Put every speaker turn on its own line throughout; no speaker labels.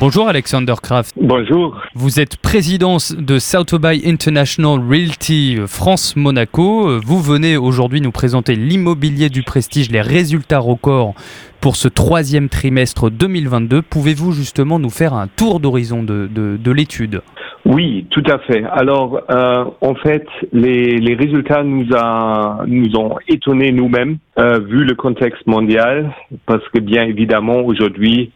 Bonjour Alexander Kraft.
Bonjour.
Vous êtes président de Sotheby's International Realty France-Monaco. Vous venez aujourd'hui nous présenter l'immobilier du prestige, les résultats records pour ce troisième trimestre 2022. Pouvez-vous justement nous faire un tour d'horizon de, de, l'étude?
Oui, tout à fait. Alors, euh, en fait, les, les, résultats nous, a, nous ont étonnés nous-mêmes, euh, vu le contexte mondial, parce que bien évidemment, aujourd'hui,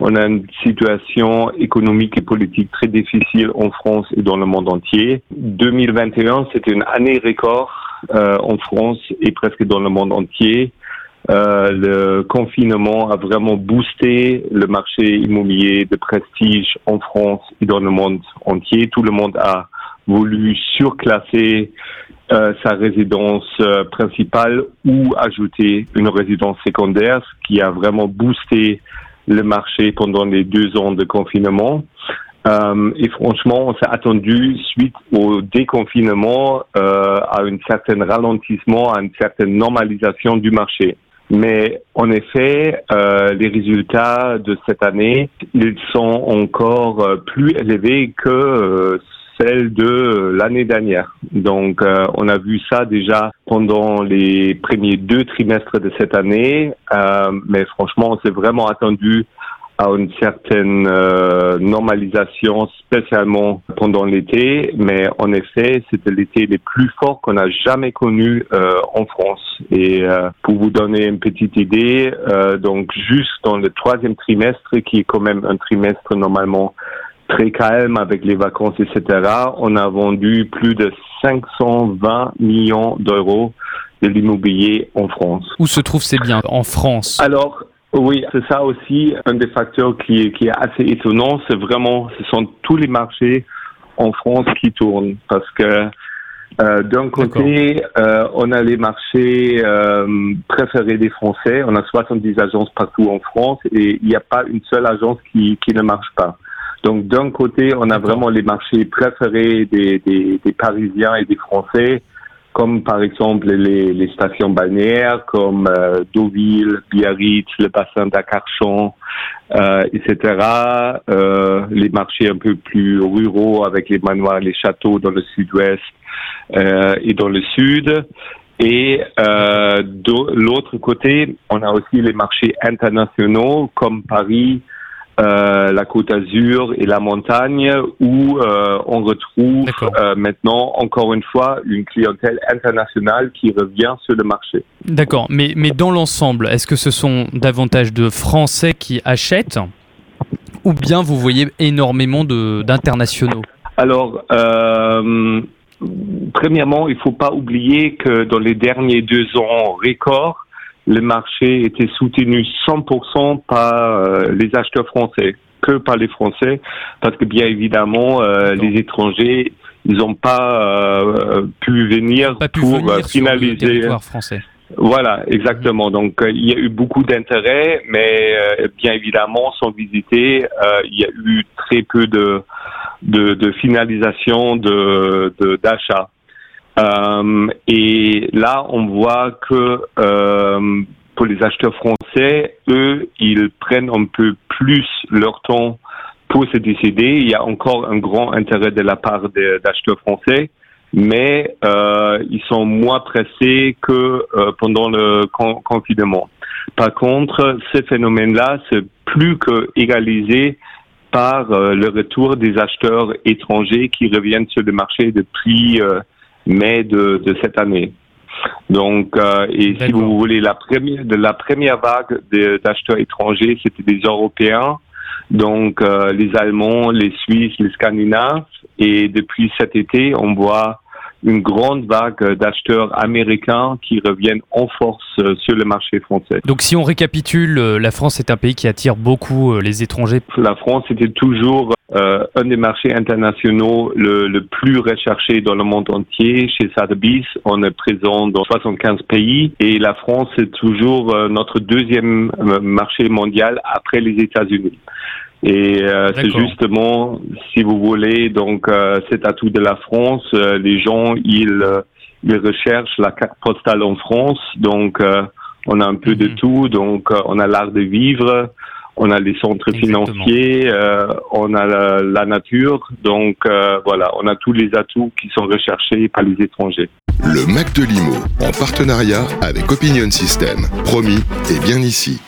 on a une situation économique et politique très difficile en France et dans le monde entier. 2021, c'était une année record euh, en France et presque dans le monde entier. Euh, le confinement a vraiment boosté le marché immobilier de prestige en France et dans le monde entier. Tout le monde a voulu surclasser euh, sa résidence euh, principale ou ajouter une résidence secondaire, ce qui a vraiment boosté le marché pendant les deux ans de confinement. Euh, et franchement, on s'est attendu, suite au déconfinement, euh, à un certain ralentissement, à une certaine normalisation du marché. Mais en effet, euh, les résultats de cette année, ils sont encore euh, plus élevés que euh, celle de l'année dernière. Donc, euh, on a vu ça déjà pendant les premiers deux trimestres de cette année, euh, mais franchement, on s'est vraiment attendu à une certaine euh, normalisation, spécialement pendant l'été. Mais en effet, c'était l'été le plus fort qu'on a jamais connu euh, en France. Et euh, pour vous donner une petite idée, donc juste dans le troisième trimestre, qui est quand même un trimestre normalement très calme avec les vacances, etc., on a vendu plus de 520 millions d'euros de l'immobilier en France.
Où se trouvent ces biens? En France?
Alors, oui, c'est ça aussi un des facteurs qui est, qui est assez étonnant. C'est vraiment, ce sont tous les marchés en France qui tournent parce que euh, d'un côté, euh, on a les marchés euh, préférés des Français. On a 70 agences partout en France et il n'y a pas une seule agence qui, qui ne marche pas. Donc d'un côté, on a vraiment les marchés préférés des, des, des Parisiens et des Français comme par exemple les, les stations balnéaires comme euh, Deauville, Biarritz, le bassin d'Acarchon, euh, etc. Euh, les marchés un peu plus ruraux avec les manoirs, les châteaux dans le sud-ouest euh, et dans le sud. Et euh, de l'autre côté, on a aussi les marchés internationaux comme Paris, euh, la Côte d'Azur et la montagne, où euh, on retrouve euh, maintenant encore une fois une clientèle internationale qui revient sur le marché.
D'accord, mais, mais dans l'ensemble, est-ce que ce sont davantage de Français qui achètent ou bien vous voyez énormément d'internationaux?
Alors, premièrement, il ne faut pas oublier que dans les derniers deux ans records, le marché était soutenu 100% par euh, les acheteurs français, que par les Français, parce que bien évidemment, euh, les étrangers, ils n'ont pas euh, pu venir pour finaliser.
français.
Voilà, exactement. Donc, il y a eu beaucoup d'intérêt, mais bien évidemment, sans visiter, il y a eu très peu de, de, de finalisation de d'achat. Euh, et là, on voit que euh, pour les acheteurs français, eux, ils prennent un peu plus leur temps pour se décider. Il y a encore un grand intérêt de la part des acheteurs français, mais euh, ils sont moins pressés que euh, pendant le confinement. Par contre, ce phénomène-là, c'est plus que égalisé par euh, le retour des acheteurs étrangers qui reviennent sur le marché depuis euh, mai de, de cette année. Donc, euh, et si vous voulez, la première, de la première vague d'acheteurs étrangers, c'était des Européens, donc euh, les Allemands, les Suisses, les Scandinaves. Et depuis cet été, on voit une grande vague d'acheteurs américains qui reviennent en force euh, sur le marché français.
Donc si on récapitule, euh, la France est un pays qui attire beaucoup euh, les étrangers.
La France était toujours euh, un des marchés internationaux le, le, plus recherché dans le monde entier. Chez Sotheby's, on est présent dans 75 pays et la France est toujours notre deuxième marché mondial après les États-Unis. Et euh, c'est justement, si vous voulez, donc euh, cet atout de la France, euh, les gens ils, ils recherchent la carte postale en France, donc On a un peu de
Mhm.
tout, donc euh, on a l'art de vivre, on a les centres
Exactement.
financiers, euh, on a la, la nature, donc euh, voilà, on a tous les atouts qui sont recherchés par les étrangers.
Le Mac de Limo, en partenariat avec Opinion System. Promis, et bien ici.